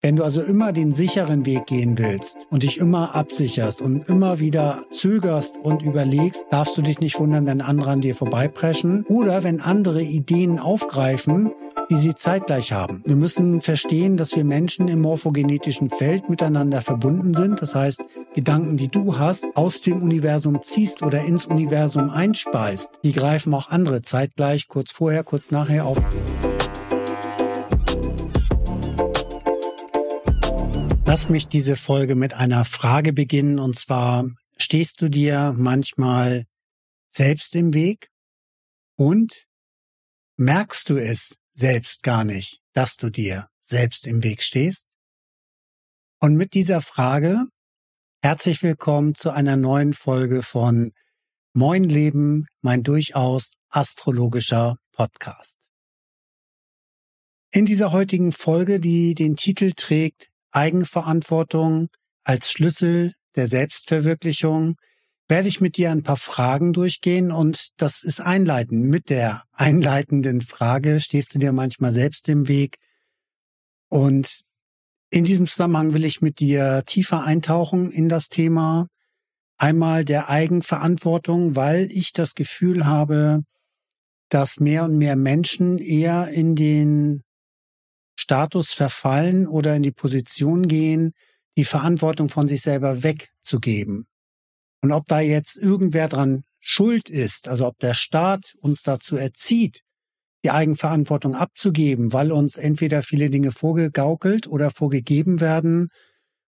Wenn du also immer den sicheren Weg gehen willst und dich immer absicherst und immer wieder zögerst und überlegst, darfst du dich nicht wundern, wenn andere an dir vorbeipreschen oder wenn andere Ideen aufgreifen, die sie zeitgleich haben. Wir müssen verstehen, dass wir Menschen im morphogenetischen Feld miteinander verbunden sind. Das heißt, Gedanken, die du hast, aus dem Universum ziehst oder ins Universum einspeist, die greifen auch andere zeitgleich, kurz vorher, kurz nachher auf. Lass mich diese Folge mit einer Frage beginnen und zwar, stehst du dir manchmal selbst im Weg und merkst du es selbst gar nicht, dass du dir selbst im Weg stehst? Und mit dieser Frage herzlich willkommen zu einer neuen Folge von Moin Leben, mein durchaus astrologischer Podcast. In dieser heutigen Folge, die den Titel trägt Eigenverantwortung als Schlüssel der Selbstverwirklichung werde ich mit dir ein paar Fragen durchgehen und das ist einleiten. Mit der einleitenden Frage stehst du dir manchmal selbst im Weg und in diesem Zusammenhang will ich mit dir tiefer eintauchen in das Thema einmal der Eigenverantwortung, weil ich das Gefühl habe, dass mehr und mehr Menschen eher in den Status verfallen oder in die Position gehen, die Verantwortung von sich selber wegzugeben. Und ob da jetzt irgendwer dran schuld ist, also ob der Staat uns dazu erzieht, die Eigenverantwortung abzugeben, weil uns entweder viele Dinge vorgegaukelt oder vorgegeben werden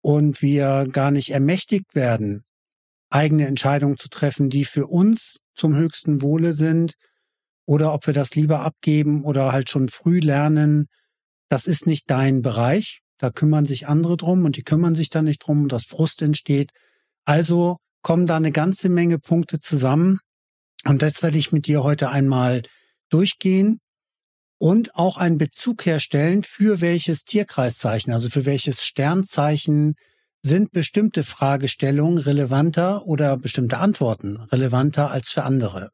und wir gar nicht ermächtigt werden, eigene Entscheidungen zu treffen, die für uns zum höchsten Wohle sind, oder ob wir das lieber abgeben oder halt schon früh lernen, das ist nicht dein Bereich, da kümmern sich andere drum und die kümmern sich da nicht drum und das Frust entsteht. Also kommen da eine ganze Menge Punkte zusammen und das werde ich mit dir heute einmal durchgehen und auch einen Bezug herstellen, für welches Tierkreiszeichen, also für welches Sternzeichen sind bestimmte Fragestellungen relevanter oder bestimmte Antworten relevanter als für andere.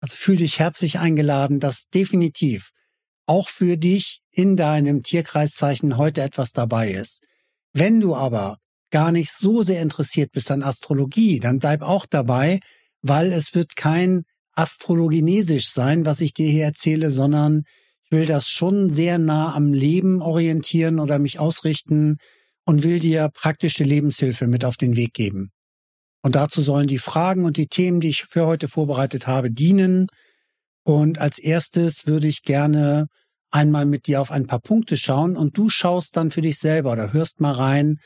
Also fühl dich herzlich eingeladen, das definitiv auch für dich in deinem Tierkreiszeichen heute etwas dabei ist. Wenn du aber gar nicht so sehr interessiert bist an Astrologie, dann bleib auch dabei, weil es wird kein astrologinesisch sein, was ich dir hier erzähle, sondern ich will das schon sehr nah am Leben orientieren oder mich ausrichten und will dir praktische Lebenshilfe mit auf den Weg geben. Und dazu sollen die Fragen und die Themen, die ich für heute vorbereitet habe, dienen, und als erstes würde ich gerne einmal mit dir auf ein paar Punkte schauen und du schaust dann für dich selber oder hörst mal rein,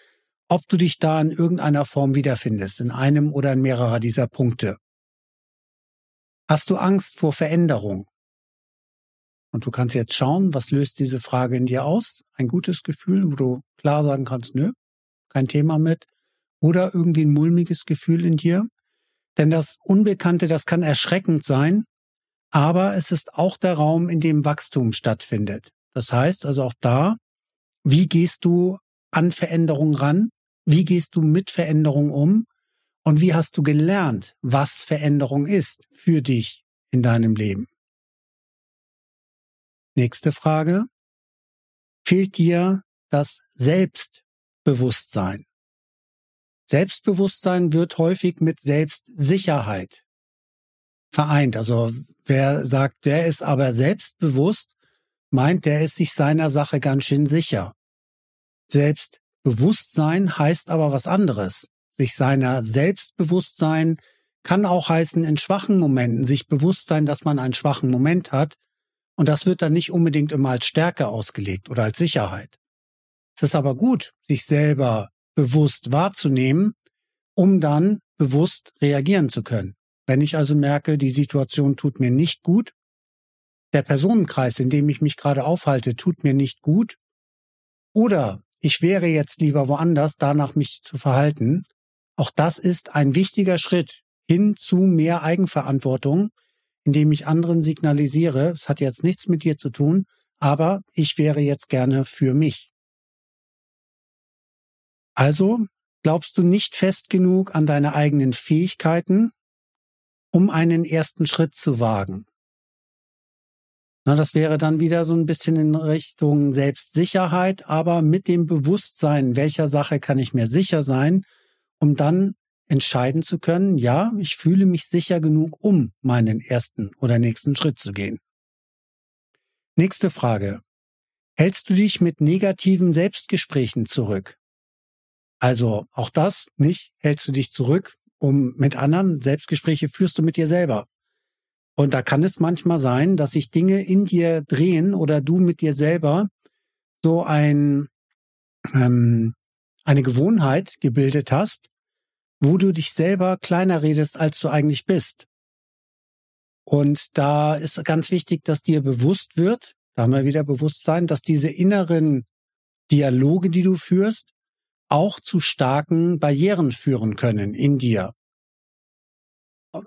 ob du dich da in irgendeiner Form wiederfindest, in einem oder in mehrerer dieser Punkte. Hast du Angst vor Veränderung? Und du kannst jetzt schauen, was löst diese Frage in dir aus? Ein gutes Gefühl, wo du klar sagen kannst, nö, kein Thema mit. Oder irgendwie ein mulmiges Gefühl in dir. Denn das Unbekannte, das kann erschreckend sein, aber es ist auch der Raum, in dem Wachstum stattfindet. Das heißt also auch da, wie gehst du an Veränderung ran? Wie gehst du mit Veränderung um? Und wie hast du gelernt, was Veränderung ist für dich in deinem Leben? Nächste Frage. Fehlt dir das Selbstbewusstsein? Selbstbewusstsein wird häufig mit Selbstsicherheit vereint. Also wer sagt, der ist aber selbstbewusst, meint, der ist sich seiner Sache ganz schön sicher. Selbstbewusstsein heißt aber was anderes. Sich seiner Selbstbewusstsein kann auch heißen, in schwachen Momenten sich bewusst sein, dass man einen schwachen Moment hat. Und das wird dann nicht unbedingt immer als Stärke ausgelegt oder als Sicherheit. Es ist aber gut, sich selber bewusst wahrzunehmen, um dann bewusst reagieren zu können. Wenn ich also merke, die Situation tut mir nicht gut, der Personenkreis, in dem ich mich gerade aufhalte, tut mir nicht gut, oder ich wäre jetzt lieber woanders, danach mich zu verhalten, auch das ist ein wichtiger Schritt hin zu mehr Eigenverantwortung, indem ich anderen signalisiere, es hat jetzt nichts mit dir zu tun, aber ich wäre jetzt gerne für mich. Also glaubst du nicht fest genug an deine eigenen Fähigkeiten, um einen ersten Schritt zu wagen. Na, das wäre dann wieder so ein bisschen in Richtung Selbstsicherheit, aber mit dem Bewusstsein, welcher Sache kann ich mir sicher sein, um dann entscheiden zu können, ja, ich fühle mich sicher genug, um meinen ersten oder nächsten Schritt zu gehen. Nächste Frage. Hältst du dich mit negativen Selbstgesprächen zurück? Also auch das nicht, hältst du dich zurück, um mit anderen Selbstgespräche führst du mit dir selber. Und da kann es manchmal sein, dass sich Dinge in dir drehen oder du mit dir selber so ein, ähm, eine Gewohnheit gebildet hast, wo du dich selber kleiner redest, als du eigentlich bist. Und da ist ganz wichtig, dass dir bewusst wird, da haben wir wieder Bewusstsein, dass diese inneren Dialoge, die du führst, auch zu starken Barrieren führen können in dir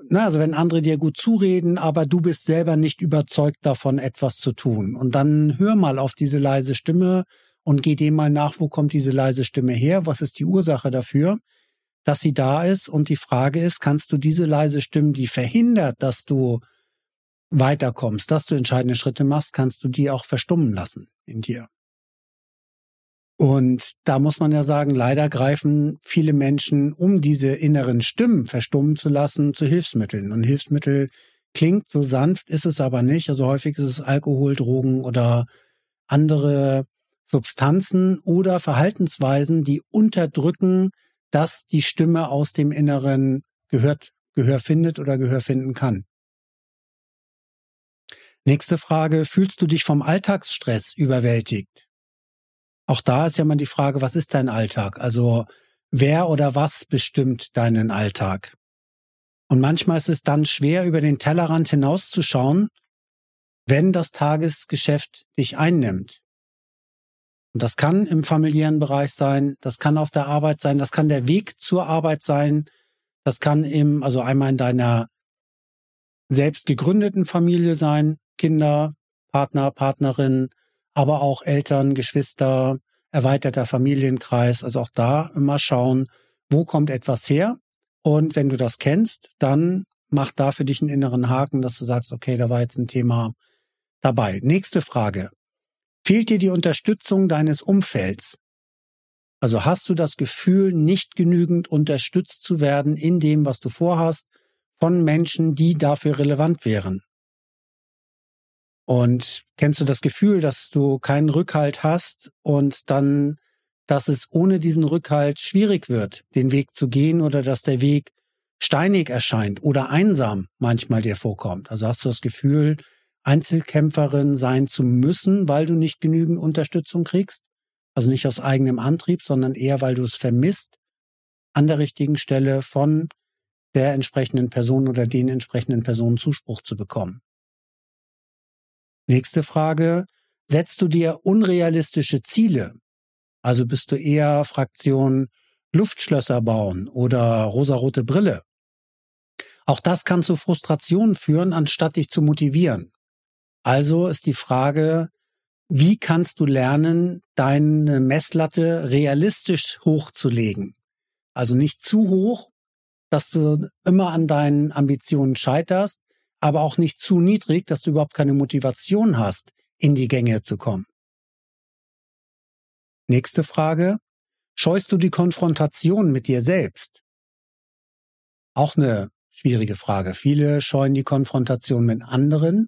na, also wenn andere dir gut zureden, aber du bist selber nicht überzeugt davon, etwas zu tun. Und dann hör mal auf diese leise Stimme und geh dem mal nach, wo kommt diese leise Stimme her? Was ist die Ursache dafür, dass sie da ist? Und die Frage ist, kannst du diese leise Stimme, die verhindert, dass du weiterkommst, dass du entscheidende Schritte machst, kannst du die auch verstummen lassen in dir? Und da muss man ja sagen, leider greifen viele Menschen, um diese inneren Stimmen verstummen zu lassen, zu Hilfsmitteln. Und Hilfsmittel klingt so sanft, ist es aber nicht. Also häufig ist es Alkohol, Drogen oder andere Substanzen oder Verhaltensweisen, die unterdrücken, dass die Stimme aus dem Inneren gehört, Gehör findet oder Gehör finden kann. Nächste Frage. Fühlst du dich vom Alltagsstress überwältigt? Auch da ist ja mal die Frage, was ist dein Alltag? Also wer oder was bestimmt deinen Alltag? Und manchmal ist es dann schwer, über den Tellerrand hinauszuschauen, wenn das Tagesgeschäft dich einnimmt. Und das kann im familiären Bereich sein, das kann auf der Arbeit sein, das kann der Weg zur Arbeit sein, das kann im, also einmal in deiner selbst gegründeten Familie sein, Kinder, Partner, Partnerin, aber auch Eltern, Geschwister, erweiterter Familienkreis. Also auch da immer schauen, wo kommt etwas her? Und wenn du das kennst, dann mach da für dich einen inneren Haken, dass du sagst, okay, da war jetzt ein Thema dabei. Nächste Frage. Fehlt dir die Unterstützung deines Umfelds? Also hast du das Gefühl, nicht genügend unterstützt zu werden in dem, was du vorhast, von Menschen, die dafür relevant wären? Und kennst du das Gefühl, dass du keinen Rückhalt hast und dann, dass es ohne diesen Rückhalt schwierig wird, den Weg zu gehen oder dass der Weg steinig erscheint oder einsam manchmal dir vorkommt? Also hast du das Gefühl, Einzelkämpferin sein zu müssen, weil du nicht genügend Unterstützung kriegst? Also nicht aus eigenem Antrieb, sondern eher, weil du es vermisst, an der richtigen Stelle von der entsprechenden Person oder den entsprechenden Personen Zuspruch zu bekommen. Nächste Frage. Setzt du dir unrealistische Ziele? Also bist du eher Fraktion Luftschlösser bauen oder rosarote Brille? Auch das kann zu Frustration führen, anstatt dich zu motivieren. Also ist die Frage, wie kannst du lernen, deine Messlatte realistisch hochzulegen? Also nicht zu hoch, dass du immer an deinen Ambitionen scheiterst, aber auch nicht zu niedrig, dass du überhaupt keine Motivation hast, in die Gänge zu kommen. Nächste Frage. Scheust du die Konfrontation mit dir selbst? Auch eine schwierige Frage. Viele scheuen die Konfrontation mit anderen,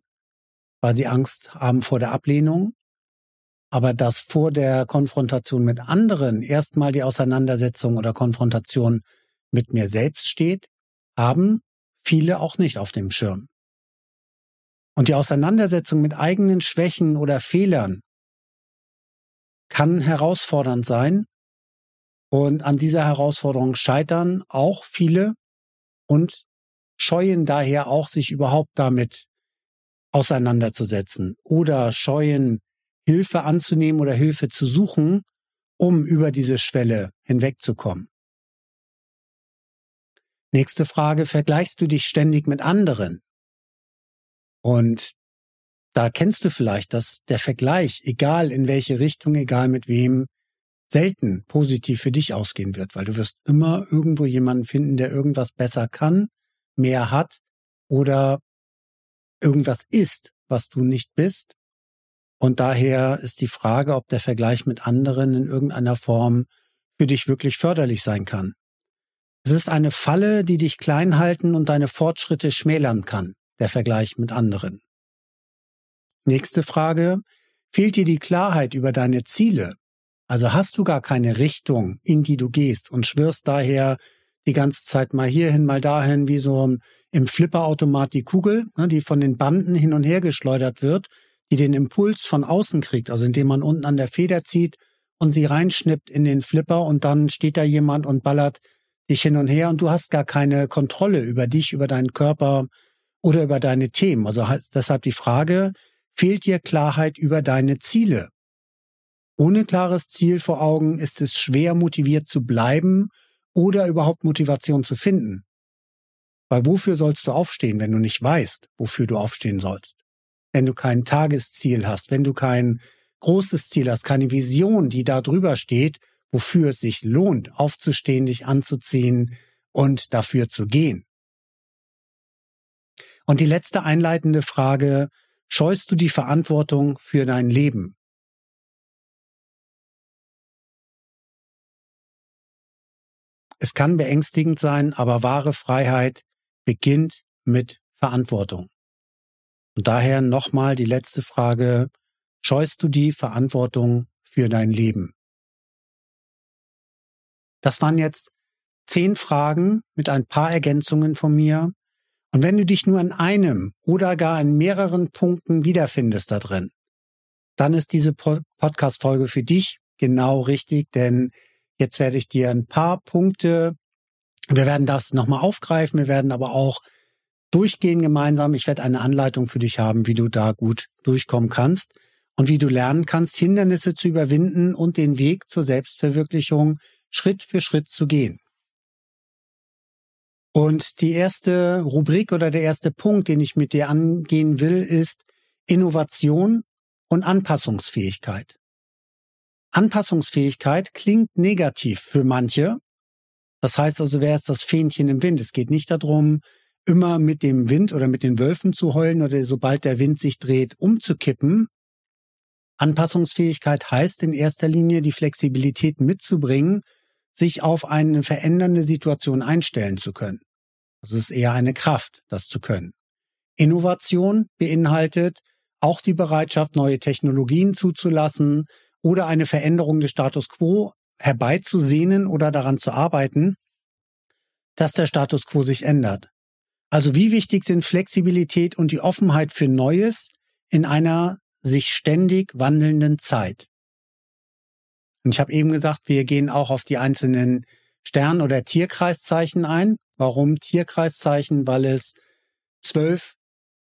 weil sie Angst haben vor der Ablehnung. Aber dass vor der Konfrontation mit anderen erstmal die Auseinandersetzung oder Konfrontation mit mir selbst steht, haben viele auch nicht auf dem Schirm. Und die Auseinandersetzung mit eigenen Schwächen oder Fehlern kann herausfordernd sein. Und an dieser Herausforderung scheitern auch viele und scheuen daher auch, sich überhaupt damit auseinanderzusetzen oder scheuen, Hilfe anzunehmen oder Hilfe zu suchen, um über diese Schwelle hinwegzukommen. Nächste Frage, vergleichst du dich ständig mit anderen? Und da kennst du vielleicht, dass der Vergleich, egal in welche Richtung, egal mit wem, selten positiv für dich ausgehen wird, weil du wirst immer irgendwo jemanden finden, der irgendwas besser kann, mehr hat oder irgendwas ist, was du nicht bist. Und daher ist die Frage, ob der Vergleich mit anderen in irgendeiner Form für dich wirklich förderlich sein kann. Es ist eine Falle, die dich klein halten und deine Fortschritte schmälern kann, der Vergleich mit anderen. Nächste Frage. Fehlt dir die Klarheit über deine Ziele? Also hast du gar keine Richtung, in die du gehst und schwirrst daher die ganze Zeit mal hierhin, mal dahin, wie so im Flipperautomat die Kugel, ne, die von den Banden hin und her geschleudert wird, die den Impuls von außen kriegt, also indem man unten an der Feder zieht und sie reinschnippt in den Flipper und dann steht da jemand und ballert dich hin und her und du hast gar keine Kontrolle über dich, über deinen Körper oder über deine Themen. Also deshalb die Frage, fehlt dir Klarheit über deine Ziele? Ohne klares Ziel vor Augen ist es schwer motiviert zu bleiben oder überhaupt Motivation zu finden. Weil wofür sollst du aufstehen, wenn du nicht weißt, wofür du aufstehen sollst? Wenn du kein Tagesziel hast, wenn du kein großes Ziel hast, keine Vision, die da drüber steht, wofür es sich lohnt, aufzustehen, dich anzuziehen und dafür zu gehen. Und die letzte einleitende Frage, scheust du die Verantwortung für dein Leben? Es kann beängstigend sein, aber wahre Freiheit beginnt mit Verantwortung. Und daher nochmal die letzte Frage, scheust du die Verantwortung für dein Leben? Das waren jetzt zehn Fragen mit ein paar Ergänzungen von mir. Und wenn du dich nur in einem oder gar in mehreren Punkten wiederfindest da drin, dann ist diese Podcast-Folge für dich genau richtig, denn jetzt werde ich dir ein paar Punkte, wir werden das nochmal aufgreifen, wir werden aber auch durchgehen gemeinsam. Ich werde eine Anleitung für dich haben, wie du da gut durchkommen kannst und wie du lernen kannst, Hindernisse zu überwinden und den Weg zur Selbstverwirklichung Schritt für Schritt zu gehen. Und die erste Rubrik oder der erste Punkt, den ich mit dir angehen will, ist Innovation und Anpassungsfähigkeit. Anpassungsfähigkeit klingt negativ für manche. Das heißt also, wer ist das Fähnchen im Wind? Es geht nicht darum, immer mit dem Wind oder mit den Wölfen zu heulen oder sobald der Wind sich dreht, umzukippen. Anpassungsfähigkeit heißt in erster Linie, die Flexibilität mitzubringen, sich auf eine verändernde Situation einstellen zu können. Das ist eher eine Kraft, das zu können. Innovation beinhaltet auch die Bereitschaft, neue Technologien zuzulassen oder eine Veränderung des Status quo herbeizusehnen oder daran zu arbeiten, dass der Status quo sich ändert. Also wie wichtig sind Flexibilität und die Offenheit für Neues in einer sich ständig wandelnden Zeit? Und ich habe eben gesagt, wir gehen auch auf die einzelnen Stern- oder Tierkreiszeichen ein. Warum Tierkreiszeichen? Weil es zwölf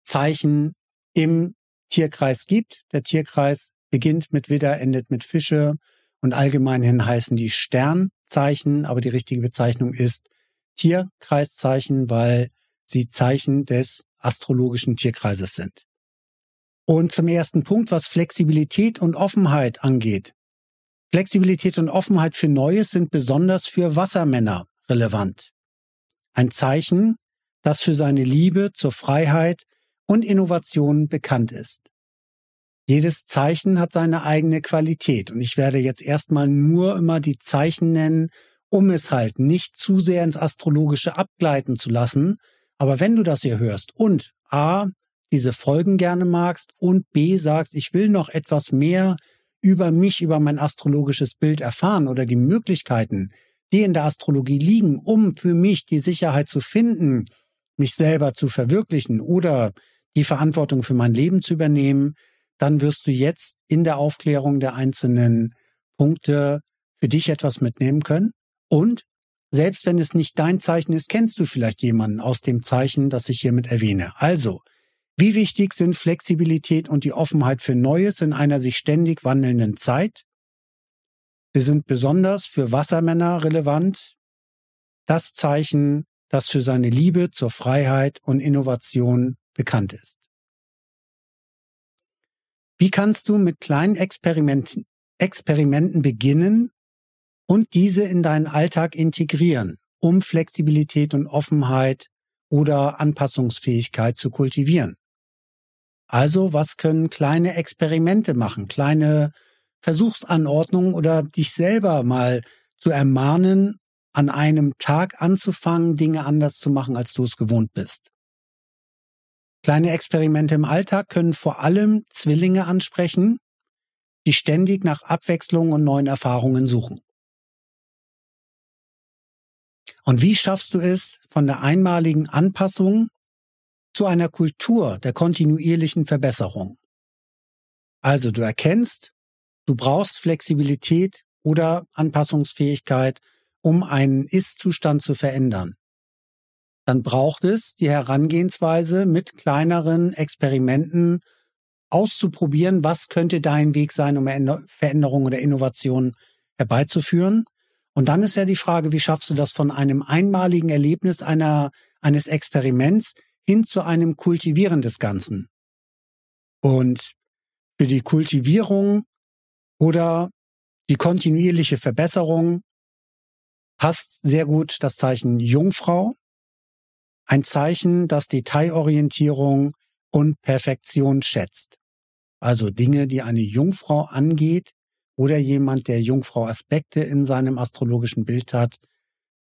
Zeichen im Tierkreis gibt. Der Tierkreis beginnt mit Widder, endet mit Fische und allgemeinhin heißen die Sternzeichen, aber die richtige Bezeichnung ist Tierkreiszeichen, weil sie Zeichen des astrologischen Tierkreises sind. Und zum ersten Punkt, was Flexibilität und Offenheit angeht, Flexibilität und Offenheit für Neues sind besonders für Wassermänner relevant. Ein Zeichen, das für seine Liebe zur Freiheit und Innovation bekannt ist. Jedes Zeichen hat seine eigene Qualität und ich werde jetzt erstmal nur immer die Zeichen nennen, um es halt nicht zu sehr ins Astrologische abgleiten zu lassen. Aber wenn du das hier hörst und A, diese Folgen gerne magst und B, sagst, ich will noch etwas mehr über mich, über mein astrologisches Bild erfahren oder die Möglichkeiten, die in der Astrologie liegen, um für mich die Sicherheit zu finden, mich selber zu verwirklichen oder die Verantwortung für mein Leben zu übernehmen, dann wirst du jetzt in der Aufklärung der einzelnen Punkte für dich etwas mitnehmen können. Und selbst wenn es nicht dein Zeichen ist, kennst du vielleicht jemanden aus dem Zeichen, das ich hiermit erwähne. Also, wie wichtig sind Flexibilität und die Offenheit für Neues in einer sich ständig wandelnden Zeit? Sie sind besonders für Wassermänner relevant. Das Zeichen, das für seine Liebe zur Freiheit und Innovation bekannt ist. Wie kannst du mit kleinen Experimenten, Experimenten beginnen und diese in deinen Alltag integrieren, um Flexibilität und Offenheit oder Anpassungsfähigkeit zu kultivieren? Also was können kleine Experimente machen, kleine Versuchsanordnungen oder dich selber mal zu ermahnen, an einem Tag anzufangen, Dinge anders zu machen, als du es gewohnt bist. Kleine Experimente im Alltag können vor allem Zwillinge ansprechen, die ständig nach Abwechslung und neuen Erfahrungen suchen. Und wie schaffst du es, von der einmaligen Anpassung zu einer Kultur der kontinuierlichen Verbesserung? Also du erkennst, du brauchst Flexibilität oder Anpassungsfähigkeit, um einen Ist-Zustand zu verändern. Dann braucht es die Herangehensweise mit kleineren Experimenten auszuprobieren, was könnte dein Weg sein, um Veränderung oder Innovation herbeizuführen. Und dann ist ja die Frage, wie schaffst du das von einem einmaligen Erlebnis einer, eines Experiments hin zu einem Kultivieren des Ganzen? Und für die Kultivierung oder die kontinuierliche Verbesserung passt sehr gut das Zeichen Jungfrau. Ein Zeichen, das Detailorientierung und Perfektion schätzt. Also Dinge, die eine Jungfrau angeht oder jemand, der Jungfrau Aspekte in seinem astrologischen Bild hat.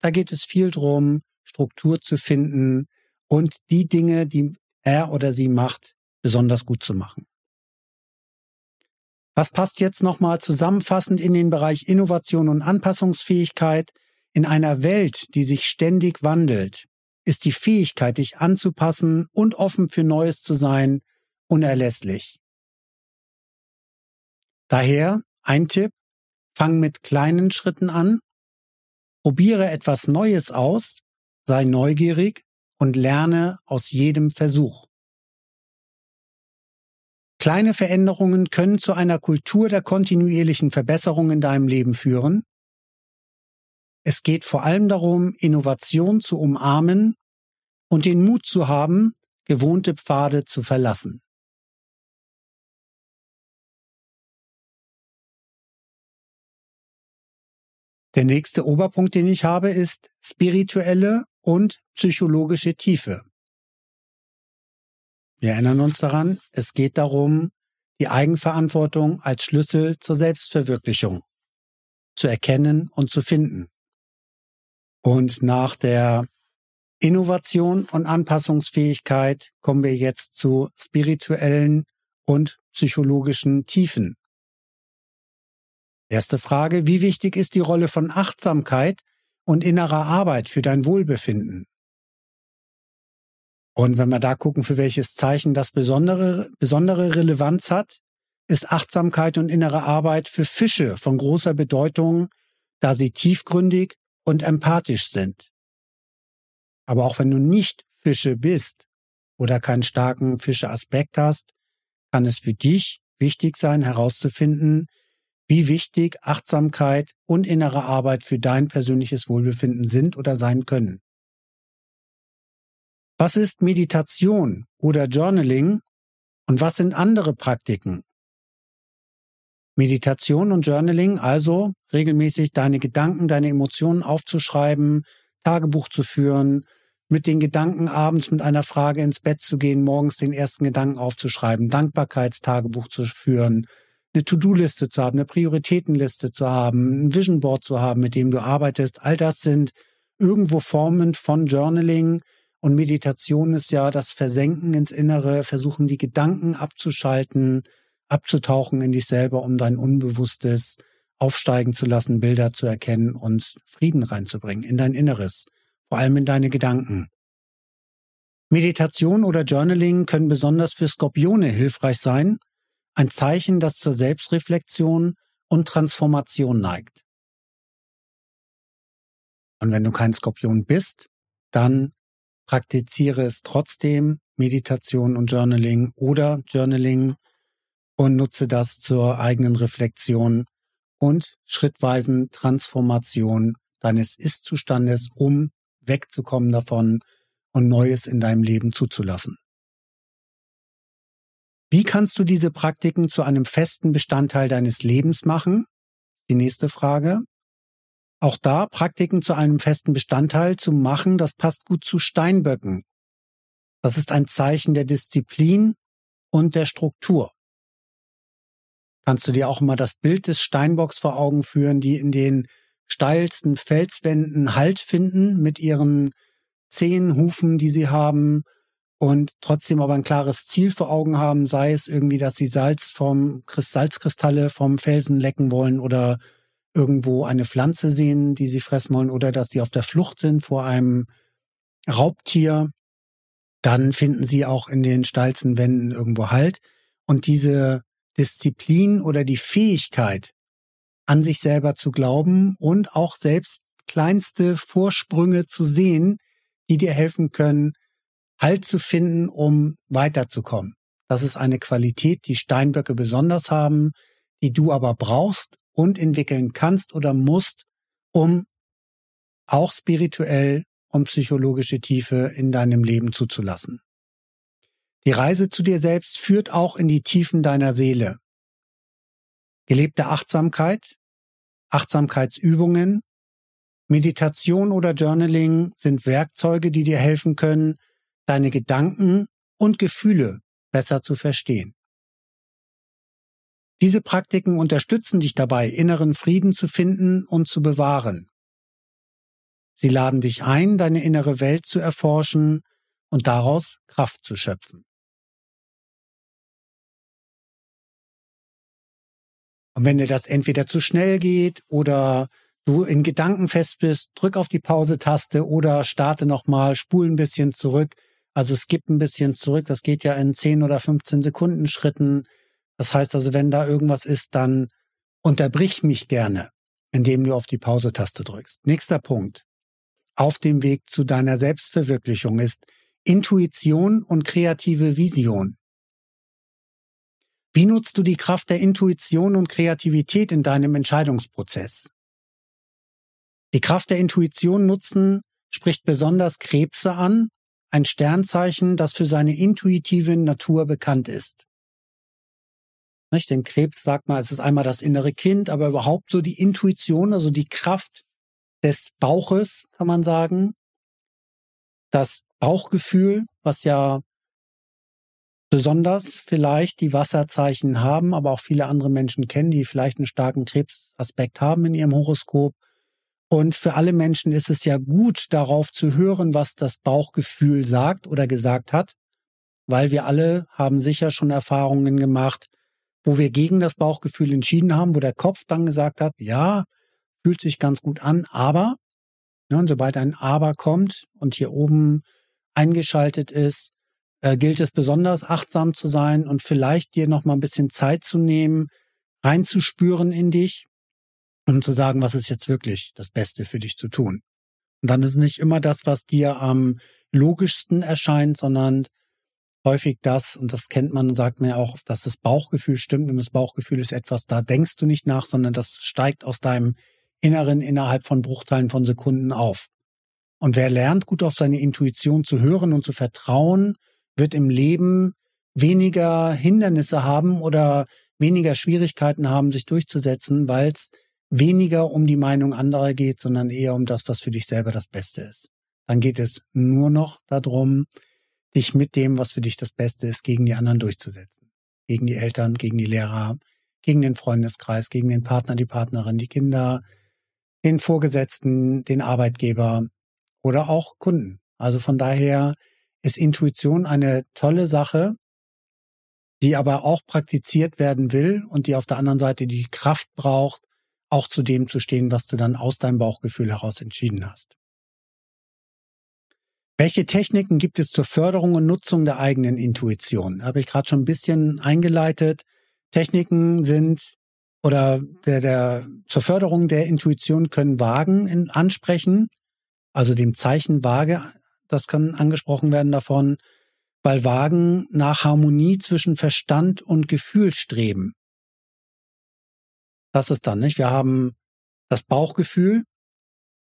Da geht es viel drum, Struktur zu finden und die Dinge, die er oder sie macht, besonders gut zu machen. Was passt jetzt nochmal zusammenfassend in den Bereich Innovation und Anpassungsfähigkeit? In einer Welt, die sich ständig wandelt, ist die Fähigkeit, dich anzupassen und offen für Neues zu sein, unerlässlich. Daher ein Tipp, fang mit kleinen Schritten an, probiere etwas Neues aus, sei neugierig und lerne aus jedem Versuch. Kleine Veränderungen können zu einer Kultur der kontinuierlichen Verbesserung in deinem Leben führen es geht vor allem darum, Innovation zu umarmen und den Mut zu haben, gewohnte Pfade zu verlassen. Der nächste Oberpunkt, den ich habe, ist spirituelle und psychologische Tiefe. Wir erinnern uns daran, es geht darum, die Eigenverantwortung als Schlüssel zur Selbstverwirklichung zu erkennen und zu finden. Und nach der Innovation und Anpassungsfähigkeit kommen wir jetzt zu spirituellen und psychologischen Tiefen. Erste Frage, wie wichtig ist die Rolle von Achtsamkeit und innerer Arbeit für dein Wohlbefinden? Und wenn wir da gucken, für welches Zeichen das besondere, besondere Relevanz hat, ist Achtsamkeit und innere Arbeit für Fische von großer Bedeutung, da sie tiefgründig und empathisch sind. Aber auch wenn du nicht Fische bist oder keinen starken Fische-Aspekt hast, kann es für dich wichtig sein, herauszufinden, wie wichtig Achtsamkeit und innere Arbeit für dein persönliches Wohlbefinden sind oder sein können. Was ist Meditation oder Journaling und was sind andere Praktiken? Meditation und Journaling, also regelmäßig deine Gedanken, deine Emotionen aufzuschreiben, Tagebuch zu führen, mit den Gedanken abends mit einer Frage ins Bett zu gehen, morgens den ersten Gedanken aufzuschreiben, Dankbarkeitstagebuch zu führen, eine To-Do-Liste zu haben, eine Prioritätenliste zu haben, ein Vision Board zu haben, mit dem du arbeitest. All das sind irgendwo Formen von Journaling und Meditation ist ja das Versenken ins Innere, versuchen die Gedanken abzuschalten, abzutauchen in dich selber, um dein Unbewusstes aufsteigen zu lassen, Bilder zu erkennen und Frieden reinzubringen in dein Inneres, vor allem in deine Gedanken. Meditation oder Journaling können besonders für Skorpione hilfreich sein, ein Zeichen, das zur Selbstreflexion und Transformation neigt. Und wenn du kein Skorpion bist, dann praktiziere es trotzdem, Meditation und Journaling oder Journaling und nutze das zur eigenen Reflexion und schrittweisen Transformation deines Ist-Zustandes, um wegzukommen davon und Neues in deinem Leben zuzulassen. Wie kannst du diese Praktiken zu einem festen Bestandteil deines Lebens machen? Die nächste Frage. Auch da Praktiken zu einem festen Bestandteil zu machen, das passt gut zu Steinböcken. Das ist ein Zeichen der Disziplin und der Struktur. Kannst du dir auch mal das Bild des Steinbocks vor Augen führen, die in den steilsten Felswänden Halt finden mit ihren zehn Hufen, die sie haben und trotzdem aber ein klares Ziel vor Augen haben, sei es irgendwie, dass sie Salz vom Salzkristalle vom Felsen lecken wollen oder irgendwo eine Pflanze sehen, die sie fressen wollen oder dass sie auf der Flucht sind vor einem Raubtier, dann finden sie auch in den steilsten Wänden irgendwo Halt. Und diese Disziplin oder die Fähigkeit, an sich selber zu glauben und auch selbst kleinste Vorsprünge zu sehen, die dir helfen können, Halt zu finden, um weiterzukommen. Das ist eine Qualität, die Steinböcke besonders haben, die du aber brauchst und entwickeln kannst oder musst, um auch spirituell und psychologische Tiefe in deinem Leben zuzulassen. Die Reise zu dir selbst führt auch in die Tiefen deiner Seele. Gelebte Achtsamkeit, Achtsamkeitsübungen, Meditation oder Journaling sind Werkzeuge, die dir helfen können, deine Gedanken und Gefühle besser zu verstehen. Diese Praktiken unterstützen dich dabei, inneren Frieden zu finden und zu bewahren. Sie laden dich ein, deine innere Welt zu erforschen und daraus Kraft zu schöpfen. Und wenn dir das entweder zu schnell geht oder du in Gedanken fest bist, drück auf die Pause-Taste oder starte nochmal, spul ein bisschen zurück. Also es gibt ein bisschen zurück. Das geht ja in 10 oder 15 Sekunden Schritten. Das heißt also, wenn da irgendwas ist, dann unterbrich mich gerne, indem du auf die Pause-Taste drückst. Nächster Punkt. Auf dem Weg zu deiner Selbstverwirklichung ist Intuition und kreative Vision. Wie nutzt du die Kraft der Intuition und Kreativität in deinem Entscheidungsprozess? Die Kraft der Intuition nutzen spricht besonders Krebse an, ein Sternzeichen, das für seine intuitive Natur bekannt ist. Nicht? Denn Krebs sagt mal, es ist einmal das innere Kind, aber überhaupt so die Intuition, also die Kraft des Bauches, kann man sagen. Das Bauchgefühl, was ja besonders vielleicht die Wasserzeichen haben, aber auch viele andere Menschen kennen, die vielleicht einen starken Krebsaspekt haben in ihrem Horoskop. Und für alle Menschen ist es ja gut, darauf zu hören, was das Bauchgefühl sagt oder gesagt hat, weil wir alle haben sicher schon Erfahrungen gemacht, wo wir gegen das Bauchgefühl entschieden haben, wo der Kopf dann gesagt hat, ja, fühlt sich ganz gut an, aber, ja, und sobald ein Aber kommt und hier oben eingeschaltet ist, äh, gilt es besonders achtsam zu sein und vielleicht dir noch mal ein bisschen Zeit zu nehmen, reinzuspüren in dich, um zu sagen, was ist jetzt wirklich das Beste für dich zu tun. Und dann ist nicht immer das, was dir am logischsten erscheint, sondern häufig das, und das kennt man, sagt ja auch, dass das Bauchgefühl stimmt und das Bauchgefühl ist etwas, da denkst du nicht nach, sondern das steigt aus deinem Inneren innerhalb von Bruchteilen von Sekunden auf. Und wer lernt, gut auf seine Intuition zu hören und zu vertrauen, wird im Leben weniger Hindernisse haben oder weniger Schwierigkeiten haben, sich durchzusetzen, weil es weniger um die Meinung anderer geht, sondern eher um das, was für dich selber das Beste ist. Dann geht es nur noch darum, dich mit dem, was für dich das Beste ist, gegen die anderen durchzusetzen. Gegen die Eltern, gegen die Lehrer, gegen den Freundeskreis, gegen den Partner, die Partnerin, die Kinder, den Vorgesetzten, den Arbeitgeber oder auch Kunden. Also von daher ist Intuition eine tolle Sache, die aber auch praktiziert werden will und die auf der anderen Seite die Kraft braucht, auch zu dem zu stehen, was du dann aus deinem Bauchgefühl heraus entschieden hast. Welche Techniken gibt es zur Förderung und Nutzung der eigenen Intuition? Habe ich gerade schon ein bisschen eingeleitet. Techniken sind oder der, der zur Förderung der Intuition können Wagen in, ansprechen, also dem Zeichen Waage, das kann angesprochen werden davon, weil Wagen nach Harmonie zwischen Verstand und Gefühl streben. Das ist dann, nicht? Wir haben das Bauchgefühl,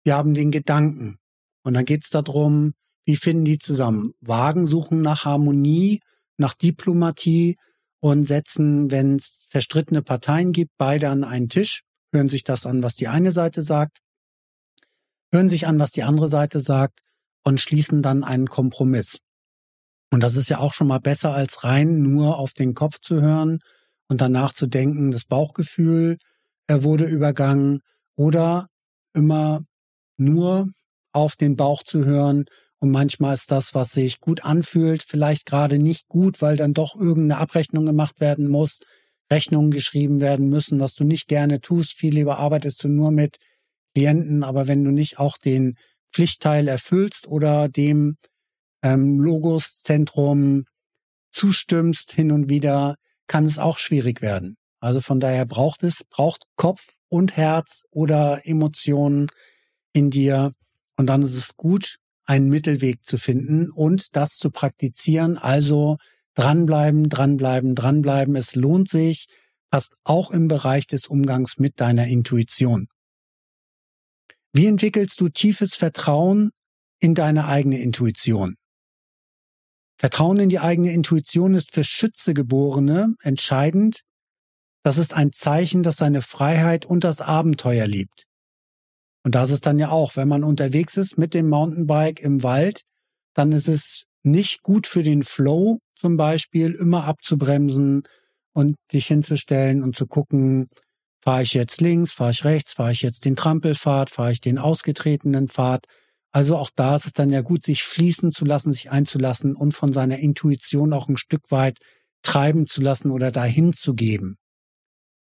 wir haben den Gedanken. Und dann geht es darum, wie finden die zusammen? Wagen suchen nach Harmonie, nach Diplomatie und setzen, wenn es verstrittene Parteien gibt, beide an einen Tisch, hören sich das an, was die eine Seite sagt, hören sich an, was die andere Seite sagt und schließen dann einen Kompromiss. Und das ist ja auch schon mal besser als rein nur auf den Kopf zu hören und danach zu denken, das Bauchgefühl er wurde übergangen oder immer nur auf den Bauch zu hören und manchmal ist das, was sich gut anfühlt, vielleicht gerade nicht gut, weil dann doch irgendeine Abrechnung gemacht werden muss, Rechnungen geschrieben werden müssen, was du nicht gerne tust. Viel lieber arbeitest du nur mit Klienten, aber wenn du nicht auch den Pflichtteil erfüllst oder dem ähm, Logoszentrum zustimmst hin und wieder, kann es auch schwierig werden. Also von daher braucht es, braucht Kopf und Herz oder Emotionen in dir. Und dann ist es gut, einen Mittelweg zu finden und das zu praktizieren. Also dranbleiben, dranbleiben, dranbleiben. Es lohnt sich, passt auch im Bereich des Umgangs mit deiner Intuition. Wie entwickelst du tiefes Vertrauen in deine eigene Intuition? Vertrauen in die eigene Intuition ist für Schützegeborene entscheidend. Das ist ein Zeichen, dass seine Freiheit und das Abenteuer liebt. Und das ist dann ja auch, wenn man unterwegs ist mit dem Mountainbike im Wald, dann ist es nicht gut für den Flow zum Beispiel, immer abzubremsen und dich hinzustellen und zu gucken, fahre ich jetzt links, fahre ich rechts, fahre ich jetzt den Trampelpfad, fahre ich den ausgetretenen Pfad. Also auch da ist es dann ja gut, sich fließen zu lassen, sich einzulassen und von seiner Intuition auch ein Stück weit treiben zu lassen oder dahin zu geben.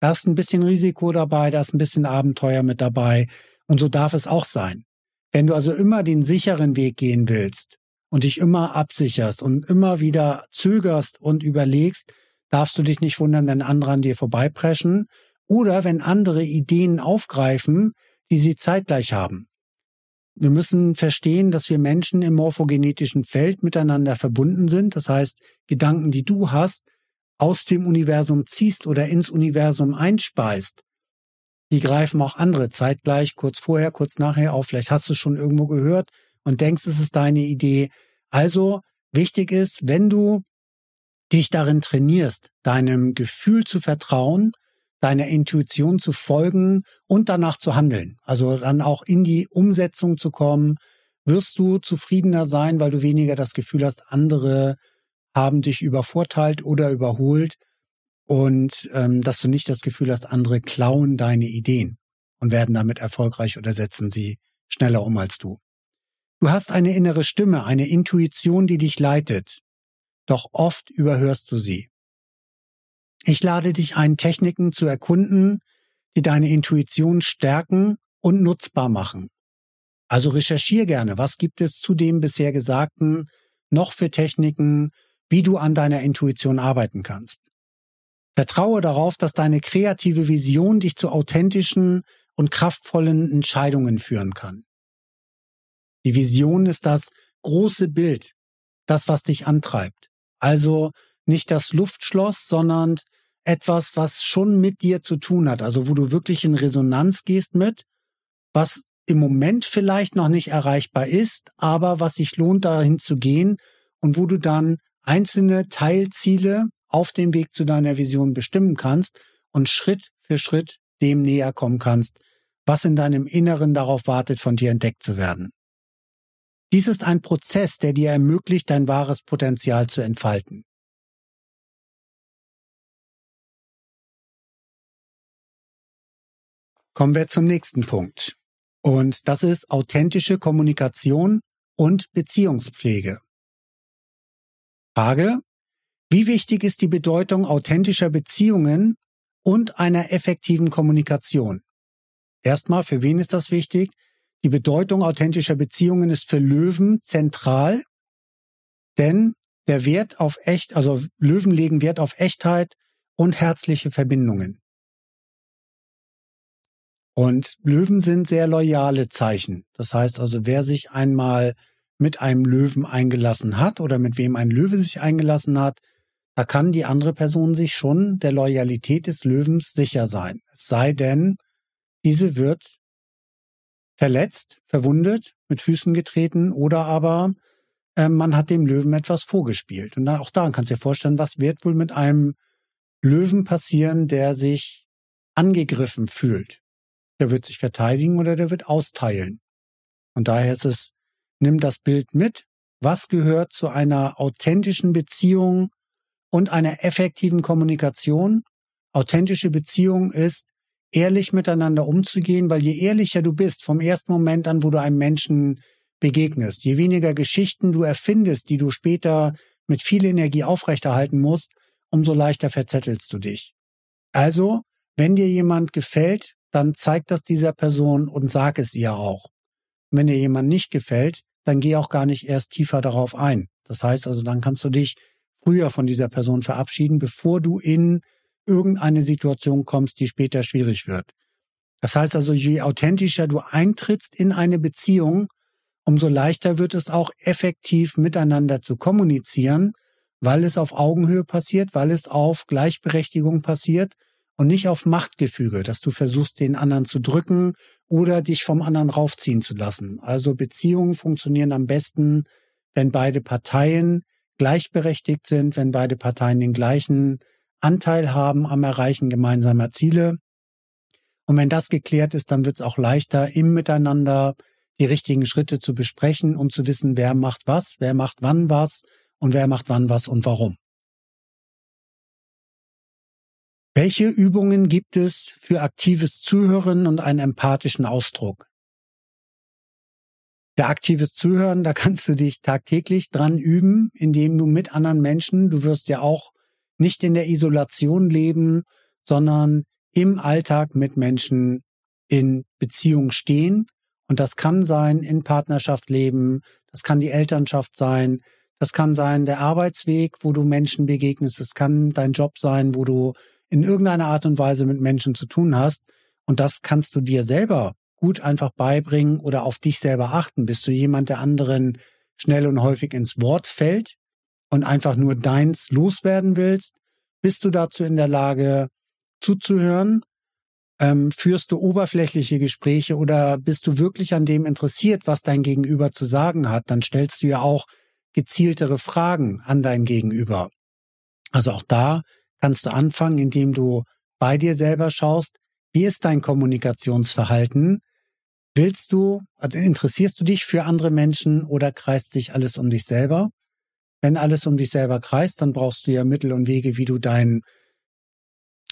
Da ist ein bisschen Risiko dabei, da ist ein bisschen Abenteuer mit dabei. Und so darf es auch sein. Wenn du also immer den sicheren Weg gehen willst und dich immer absicherst und immer wieder zögerst und überlegst, darfst du dich nicht wundern, wenn andere an dir vorbeipreschen oder wenn andere Ideen aufgreifen, die sie zeitgleich haben. Wir müssen verstehen, dass wir Menschen im morphogenetischen Feld miteinander verbunden sind. Das heißt, Gedanken, die du hast, aus dem Universum ziehst oder ins Universum einspeist, die greifen auch andere zeitgleich, kurz vorher, kurz nachher auf. Vielleicht hast du es schon irgendwo gehört und denkst, es ist deine Idee. Also wichtig ist, wenn du dich darin trainierst, deinem Gefühl zu vertrauen, deiner Intuition zu folgen und danach zu handeln. Also dann auch in die Umsetzung zu kommen, wirst du zufriedener sein, weil du weniger das Gefühl hast, andere haben dich übervorteilt oder überholt und ähm, dass du nicht das Gefühl hast, andere klauen deine Ideen und werden damit erfolgreich oder setzen sie schneller um als du. Du hast eine innere Stimme, eine Intuition, die dich leitet, doch oft überhörst du sie. Ich lade dich ein, Techniken zu erkunden, die deine Intuition stärken und nutzbar machen. Also recherchier gerne, was gibt es zu dem bisher Gesagten noch für Techniken, wie du an deiner Intuition arbeiten kannst. Vertraue darauf, dass deine kreative Vision dich zu authentischen und kraftvollen Entscheidungen führen kann. Die Vision ist das große Bild, das, was dich antreibt. Also nicht das Luftschloss, sondern etwas, was schon mit dir zu tun hat, also wo du wirklich in Resonanz gehst mit, was im Moment vielleicht noch nicht erreichbar ist, aber was sich lohnt, dahin zu gehen und wo du dann einzelne Teilziele auf dem Weg zu deiner Vision bestimmen kannst und Schritt für Schritt dem näher kommen kannst, was in deinem Inneren darauf wartet, von dir entdeckt zu werden. Dies ist ein Prozess, der dir ermöglicht, dein wahres Potenzial zu entfalten. Kommen wir zum nächsten Punkt. Und das ist authentische Kommunikation und Beziehungspflege. Frage, wie wichtig ist die Bedeutung authentischer Beziehungen und einer effektiven Kommunikation? Erstmal, für wen ist das wichtig? Die Bedeutung authentischer Beziehungen ist für Löwen zentral, denn der Wert auf echt, also Löwen legen Wert auf Echtheit und herzliche Verbindungen. Und Löwen sind sehr loyale Zeichen. Das heißt also, wer sich einmal mit einem Löwen eingelassen hat oder mit wem ein Löwe sich eingelassen hat, da kann die andere Person sich schon der Loyalität des Löwens sicher sein. Es sei denn, diese wird verletzt, verwundet, mit Füßen getreten oder aber äh, man hat dem Löwen etwas vorgespielt. Und dann auch daran kannst du dir vorstellen, was wird wohl mit einem Löwen passieren, der sich angegriffen fühlt. Der wird sich verteidigen oder der wird austeilen. Und daher ist es, nimm das Bild mit, was gehört zu einer authentischen Beziehung und einer effektiven Kommunikation. Authentische Beziehung ist, ehrlich miteinander umzugehen, weil je ehrlicher du bist vom ersten Moment an, wo du einem Menschen begegnest, je weniger Geschichten du erfindest, die du später mit viel Energie aufrechterhalten musst, umso leichter verzettelst du dich. Also, wenn dir jemand gefällt, dann zeig das dieser Person und sag es ihr auch. wenn dir jemand nicht gefällt, dann geh auch gar nicht erst tiefer darauf ein. Das heißt also, dann kannst du dich früher von dieser Person verabschieden, bevor du in irgendeine Situation kommst, die später schwierig wird. Das heißt also, je authentischer du eintrittst in eine Beziehung, umso leichter wird es auch effektiv miteinander zu kommunizieren, weil es auf Augenhöhe passiert, weil es auf Gleichberechtigung passiert und nicht auf Machtgefüge, dass du versuchst, den anderen zu drücken oder dich vom anderen raufziehen zu lassen. Also Beziehungen funktionieren am besten, wenn beide Parteien gleichberechtigt sind, wenn beide Parteien den gleichen Anteil haben am Erreichen gemeinsamer Ziele. Und wenn das geklärt ist, dann wird es auch leichter, im Miteinander die richtigen Schritte zu besprechen und zu wissen, wer macht was, wer macht wann was und wer macht wann was und warum. Welche Übungen gibt es für aktives Zuhören und einen empathischen Ausdruck? Für aktives Zuhören, da kannst du dich tagtäglich dran üben, indem du mit anderen Menschen, du wirst ja auch nicht in der Isolation leben, sondern im Alltag mit Menschen in Beziehung stehen. Und das kann sein in Partnerschaft leben, das kann die Elternschaft sein, das kann sein der Arbeitsweg, wo du Menschen begegnest, es kann dein Job sein, wo du in irgendeiner Art und Weise mit Menschen zu tun hast. Und das kannst du dir selber gut einfach beibringen oder auf dich selber achten. Bist du jemand, der anderen schnell und häufig ins Wort fällt und einfach nur deins loswerden willst? Bist du dazu in der Lage, zuzuhören? Ähm, führst du oberflächliche Gespräche oder bist du wirklich an dem interessiert, was dein Gegenüber zu sagen hat? Dann stellst du ja auch gezieltere Fragen an dein Gegenüber. Also auch da kannst du anfangen, indem du bei dir selber schaust, wie ist dein Kommunikationsverhalten? Willst du, also interessierst du dich für andere Menschen oder kreist sich alles um dich selber? Wenn alles um dich selber kreist, dann brauchst du ja Mittel und Wege, wie du dein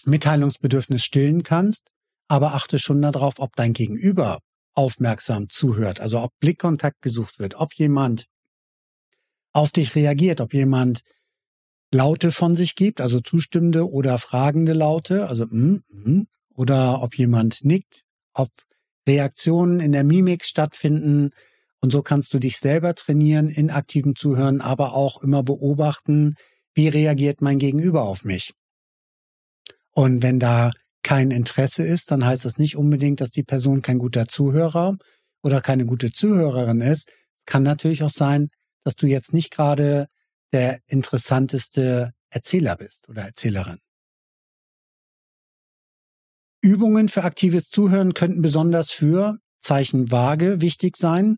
Mitteilungsbedürfnis stillen kannst. Aber achte schon darauf, ob dein Gegenüber aufmerksam zuhört, also ob Blickkontakt gesucht wird, ob jemand auf dich reagiert, ob jemand Laute von sich gibt, also zustimmende oder fragende Laute, also mm, mm, oder ob jemand nickt, ob Reaktionen in der Mimik stattfinden. Und so kannst du dich selber trainieren in aktivem Zuhören, aber auch immer beobachten, wie reagiert mein Gegenüber auf mich. Und wenn da kein Interesse ist, dann heißt das nicht unbedingt, dass die Person kein guter Zuhörer oder keine gute Zuhörerin ist. Es kann natürlich auch sein, dass du jetzt nicht gerade der interessanteste Erzähler bist oder Erzählerin. Übungen für aktives Zuhören könnten besonders für Zeichen vage wichtig sein,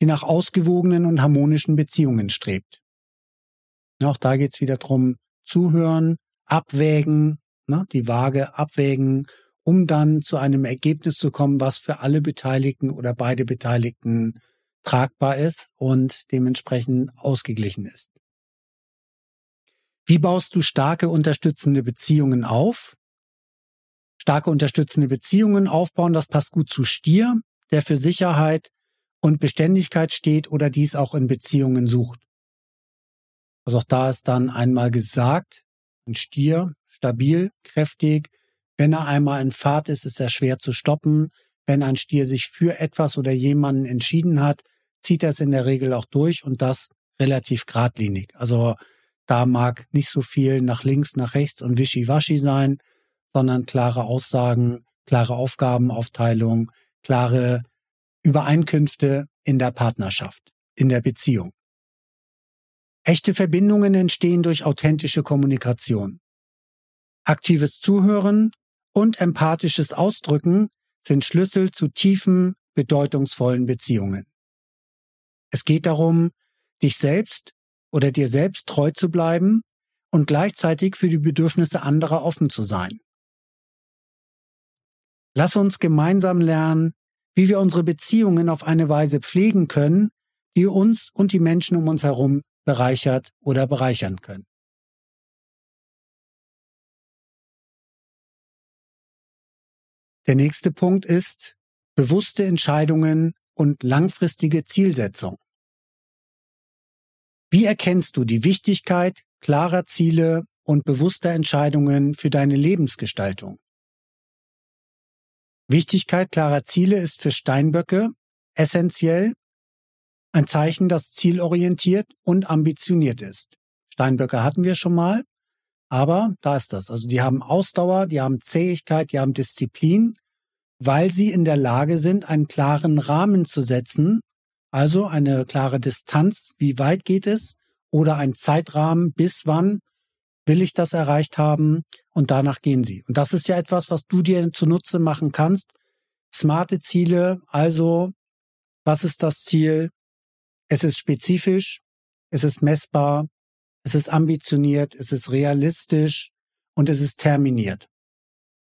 die nach ausgewogenen und harmonischen Beziehungen strebt. Auch da geht's wieder drum, zuhören, abwägen, ne, die Waage abwägen, um dann zu einem Ergebnis zu kommen, was für alle Beteiligten oder beide Beteiligten tragbar ist und dementsprechend ausgeglichen ist. Wie baust du starke unterstützende Beziehungen auf? Starke unterstützende Beziehungen aufbauen, das passt gut zu Stier, der für Sicherheit und Beständigkeit steht oder dies auch in Beziehungen sucht. Also auch da ist dann einmal gesagt, ein Stier, stabil, kräftig. Wenn er einmal in Fahrt ist, ist er schwer zu stoppen. Wenn ein Stier sich für etwas oder jemanden entschieden hat, zieht er es in der Regel auch durch und das relativ geradlinig. Also da mag nicht so viel nach links, nach rechts und wischiwaschi sein, sondern klare Aussagen, klare Aufgabenaufteilung, klare Übereinkünfte in der Partnerschaft, in der Beziehung. Echte Verbindungen entstehen durch authentische Kommunikation. Aktives Zuhören und empathisches Ausdrücken sind Schlüssel zu tiefen, bedeutungsvollen Beziehungen. Es geht darum, dich selbst oder dir selbst treu zu bleiben und gleichzeitig für die Bedürfnisse anderer offen zu sein. Lass uns gemeinsam lernen, wie wir unsere Beziehungen auf eine Weise pflegen können, die uns und die Menschen um uns herum bereichert oder bereichern können. Der nächste Punkt ist bewusste Entscheidungen und langfristige Zielsetzung. Wie erkennst du die Wichtigkeit klarer Ziele und bewusster Entscheidungen für deine Lebensgestaltung? Wichtigkeit klarer Ziele ist für Steinböcke essentiell ein Zeichen, das zielorientiert und ambitioniert ist. Steinböcke hatten wir schon mal, aber da ist das. Also die haben Ausdauer, die haben Zähigkeit, die haben Disziplin, weil sie in der Lage sind, einen klaren Rahmen zu setzen, also eine klare Distanz, wie weit geht es, oder ein Zeitrahmen, bis wann will ich das erreicht haben, und danach gehen sie. Und das ist ja etwas, was du dir zunutze machen kannst. Smarte Ziele, also was ist das Ziel? Es ist spezifisch, es ist messbar, es ist ambitioniert, es ist realistisch und es ist terminiert.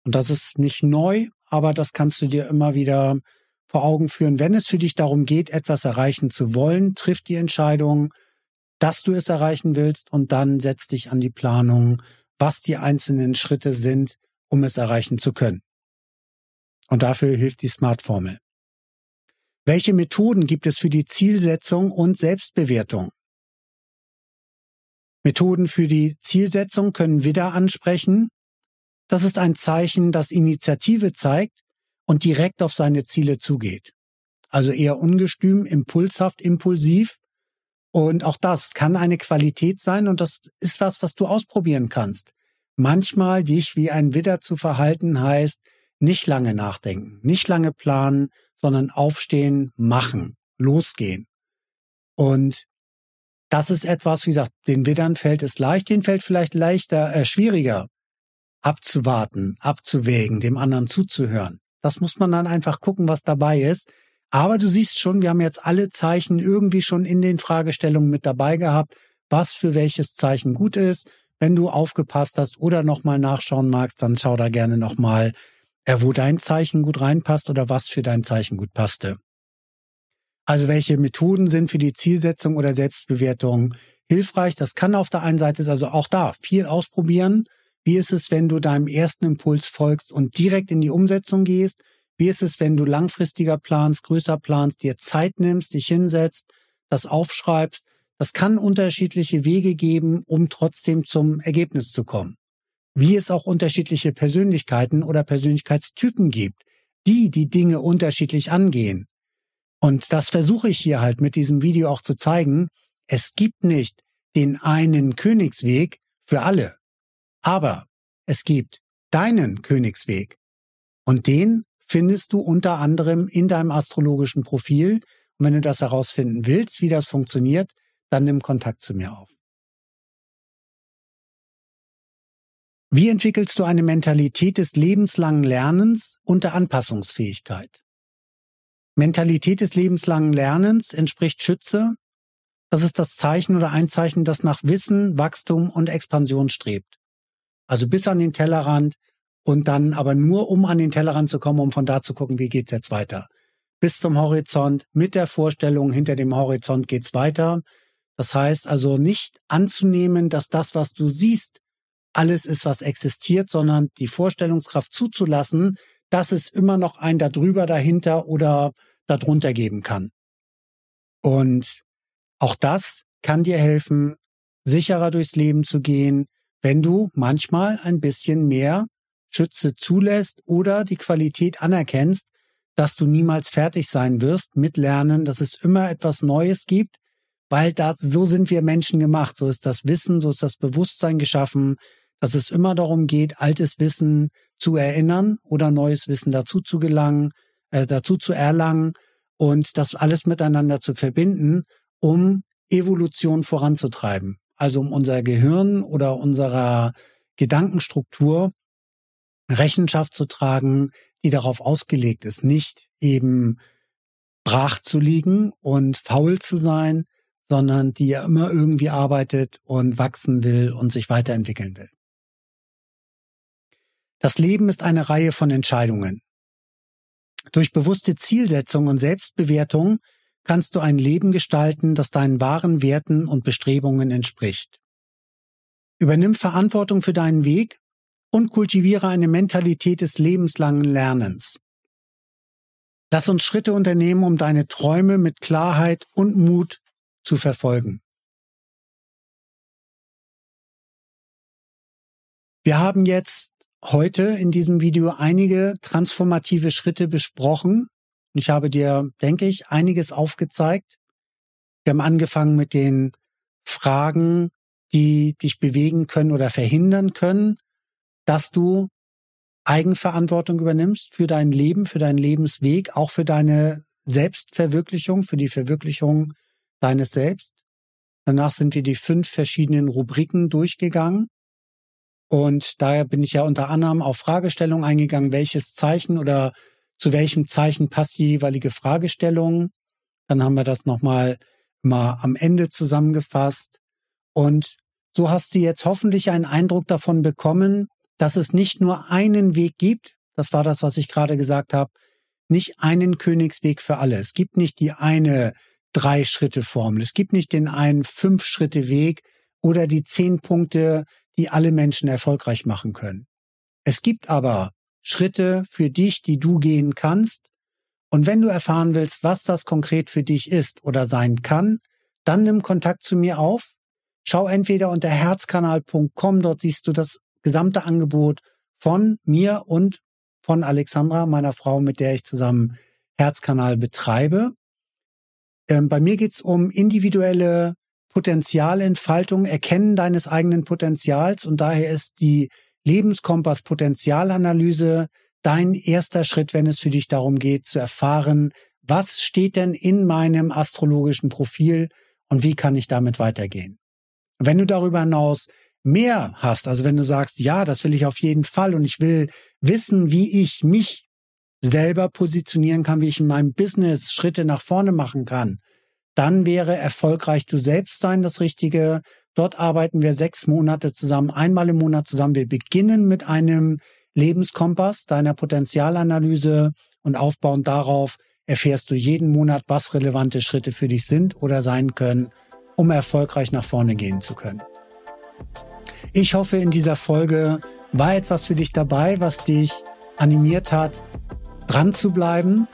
Und das ist nicht neu, aber das kannst du dir immer wieder vor Augen führen. Wenn es für dich darum geht, etwas erreichen zu wollen, triff die Entscheidung, dass du es erreichen willst und dann setz dich an die Planung, was die einzelnen Schritte sind, um es erreichen zu können. Und dafür hilft die Smart-Formel. Welche Methoden gibt es für die Zielsetzung und Selbstbewertung? Methoden für die Zielsetzung können Widder ansprechen. Das ist ein Zeichen, das Initiative zeigt und direkt auf seine Ziele zugeht. Also eher ungestüm, impulshaft, impulsiv. Und auch das kann eine Qualität sein und das ist was, was du ausprobieren kannst. Manchmal dich wie ein Widder zu verhalten heißt, nicht lange nachdenken, nicht lange planen, sondern aufstehen, machen, losgehen. Und das ist etwas, wie gesagt, den Widdern fällt es leicht, den fällt vielleicht leichter, äh, schwieriger, abzuwarten, abzuwägen, dem anderen zuzuhören. Das muss man dann einfach gucken, was dabei ist. Aber du siehst schon, wir haben jetzt alle Zeichen irgendwie schon in den Fragestellungen mit dabei gehabt, was für welches Zeichen gut ist. Wenn du aufgepasst hast oder nochmal nachschauen magst, dann schau da gerne nochmal äh, wo dein Zeichen gut reinpasst oder was für dein Zeichen gut passte. Also welche Methoden sind für die Zielsetzung oder Selbstbewertung hilfreich? Das kann auf der einen Seite, also auch da viel ausprobieren. Wie ist es, wenn du deinem ersten Impuls folgst und direkt in die Umsetzung gehst? Wie ist es, wenn du langfristiger planst, größer planst, dir Zeit nimmst, dich hinsetzt, das aufschreibst? Das kann unterschiedliche Wege geben, um trotzdem zum Ergebnis zu kommen wie es auch unterschiedliche Persönlichkeiten oder Persönlichkeitstypen gibt, die die Dinge unterschiedlich angehen. Und das versuche ich hier halt mit diesem Video auch zu zeigen. Es gibt nicht den einen Königsweg für alle, aber es gibt deinen Königsweg. Und den findest du unter anderem in deinem astrologischen Profil. Und wenn du das herausfinden willst, wie das funktioniert, dann nimm Kontakt zu mir auf. Wie entwickelst du eine Mentalität des lebenslangen Lernens und der Anpassungsfähigkeit? Mentalität des lebenslangen Lernens entspricht Schütze. Das ist das Zeichen oder ein Zeichen, das nach Wissen, Wachstum und Expansion strebt. Also bis an den Tellerrand und dann aber nur um an den Tellerrand zu kommen, um von da zu gucken, wie geht's jetzt weiter. Bis zum Horizont, mit der Vorstellung, hinter dem Horizont geht's weiter. Das heißt also nicht anzunehmen, dass das, was du siehst, alles ist, was existiert, sondern die Vorstellungskraft zuzulassen, dass es immer noch ein darüber, dahinter oder darunter geben kann. Und auch das kann dir helfen, sicherer durchs Leben zu gehen, wenn du manchmal ein bisschen mehr Schütze zulässt oder die Qualität anerkennst, dass du niemals fertig sein wirst mit Lernen, dass es immer etwas Neues gibt, weil da, so sind wir Menschen gemacht, so ist das Wissen, so ist das Bewusstsein geschaffen, dass es immer darum geht, altes Wissen zu erinnern oder neues Wissen dazu zu gelangen, äh, dazu zu erlangen und das alles miteinander zu verbinden, um Evolution voranzutreiben. Also um unser Gehirn oder unserer Gedankenstruktur Rechenschaft zu tragen, die darauf ausgelegt ist, nicht eben brach zu liegen und faul zu sein, sondern die ja immer irgendwie arbeitet und wachsen will und sich weiterentwickeln will. Das Leben ist eine Reihe von Entscheidungen. Durch bewusste Zielsetzung und Selbstbewertung kannst du ein Leben gestalten, das deinen wahren Werten und Bestrebungen entspricht. Übernimm Verantwortung für deinen Weg und kultiviere eine Mentalität des lebenslangen Lernens. Lass uns Schritte unternehmen, um deine Träume mit Klarheit und Mut zu verfolgen. Wir haben jetzt heute in diesem Video einige transformative Schritte besprochen. Ich habe dir, denke ich, einiges aufgezeigt. Wir haben angefangen mit den Fragen, die dich bewegen können oder verhindern können, dass du Eigenverantwortung übernimmst für dein Leben, für deinen Lebensweg, auch für deine Selbstverwirklichung, für die Verwirklichung deines Selbst. Danach sind wir die fünf verschiedenen Rubriken durchgegangen. Und daher bin ich ja unter anderem auf Fragestellungen eingegangen, welches Zeichen oder zu welchem Zeichen passt die jeweilige Fragestellung. Dann haben wir das nochmal mal am Ende zusammengefasst. Und so hast du jetzt hoffentlich einen Eindruck davon bekommen, dass es nicht nur einen Weg gibt, das war das, was ich gerade gesagt habe, nicht einen Königsweg für alle. Es gibt nicht die eine Drei-Schritte-Formel. Es gibt nicht den einen Fünf-Schritte-Weg oder die zehn Punkte, die alle Menschen erfolgreich machen können. Es gibt aber Schritte für dich, die du gehen kannst. Und wenn du erfahren willst, was das konkret für dich ist oder sein kann, dann nimm Kontakt zu mir auf. Schau entweder unter herzkanal.com, dort siehst du das gesamte Angebot von mir und von Alexandra, meiner Frau, mit der ich zusammen Herzkanal betreibe. Ähm, bei mir geht's um individuelle Potenzialentfaltung, Erkennen deines eigenen Potenzials und daher ist die Lebenskompass Potenzialanalyse dein erster Schritt, wenn es für dich darum geht zu erfahren, was steht denn in meinem astrologischen Profil und wie kann ich damit weitergehen. Wenn du darüber hinaus mehr hast, also wenn du sagst, ja, das will ich auf jeden Fall und ich will wissen, wie ich mich selber positionieren kann, wie ich in meinem Business Schritte nach vorne machen kann, dann wäre erfolgreich du selbst sein das Richtige. Dort arbeiten wir sechs Monate zusammen, einmal im Monat zusammen. Wir beginnen mit einem Lebenskompass, deiner Potenzialanalyse und aufbauend darauf erfährst du jeden Monat, was relevante Schritte für dich sind oder sein können, um erfolgreich nach vorne gehen zu können. Ich hoffe, in dieser Folge war etwas für dich dabei, was dich animiert hat, dran zu bleiben.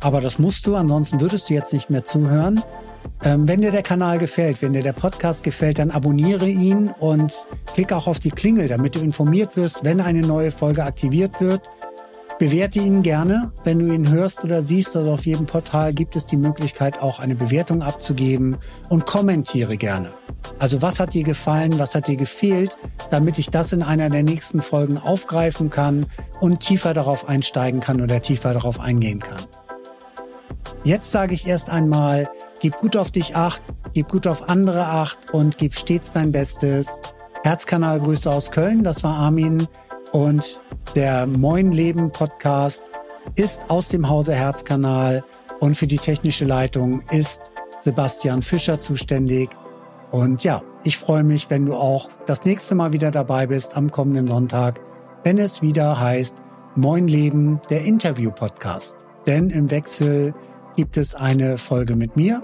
Aber das musst du, ansonsten würdest du jetzt nicht mehr zuhören. Ähm, wenn dir der Kanal gefällt, wenn dir der Podcast gefällt, dann abonniere ihn und klick auch auf die Klingel, damit du informiert wirst, wenn eine neue Folge aktiviert wird. Bewerte ihn gerne, wenn du ihn hörst oder siehst. Also auf jedem Portal gibt es die Möglichkeit, auch eine Bewertung abzugeben und kommentiere gerne. Also was hat dir gefallen, was hat dir gefehlt, damit ich das in einer der nächsten Folgen aufgreifen kann und tiefer darauf einsteigen kann oder tiefer darauf eingehen kann. Jetzt sage ich erst einmal, gib gut auf dich acht, gib gut auf andere acht und gib stets dein Bestes. Herzkanal Grüße aus Köln, das war Armin und der Moin Leben Podcast ist aus dem Hause Herzkanal und für die technische Leitung ist Sebastian Fischer zuständig. Und ja, ich freue mich, wenn du auch das nächste Mal wieder dabei bist am kommenden Sonntag, wenn es wieder heißt Moin Leben, der Interview-Podcast. Denn im Wechsel gibt es eine Folge mit mir,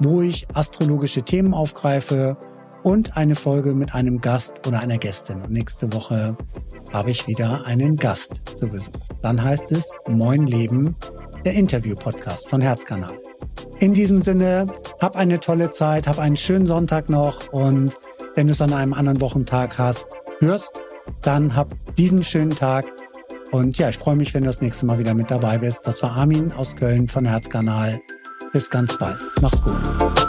wo ich astrologische Themen aufgreife und eine Folge mit einem Gast oder einer Gästin. Und nächste Woche habe ich wieder einen Gast zu Besuch. Dann heißt es Moin Leben, der Interview-Podcast von Herzkanal. In diesem Sinne, hab eine tolle Zeit, hab einen schönen Sonntag noch und wenn du es an einem anderen Wochentag hast, hörst, dann hab diesen schönen Tag und ja, ich freue mich, wenn du das nächste Mal wieder mit dabei bist. Das war Armin aus Köln von Herzkanal. Bis ganz bald. Mach's gut.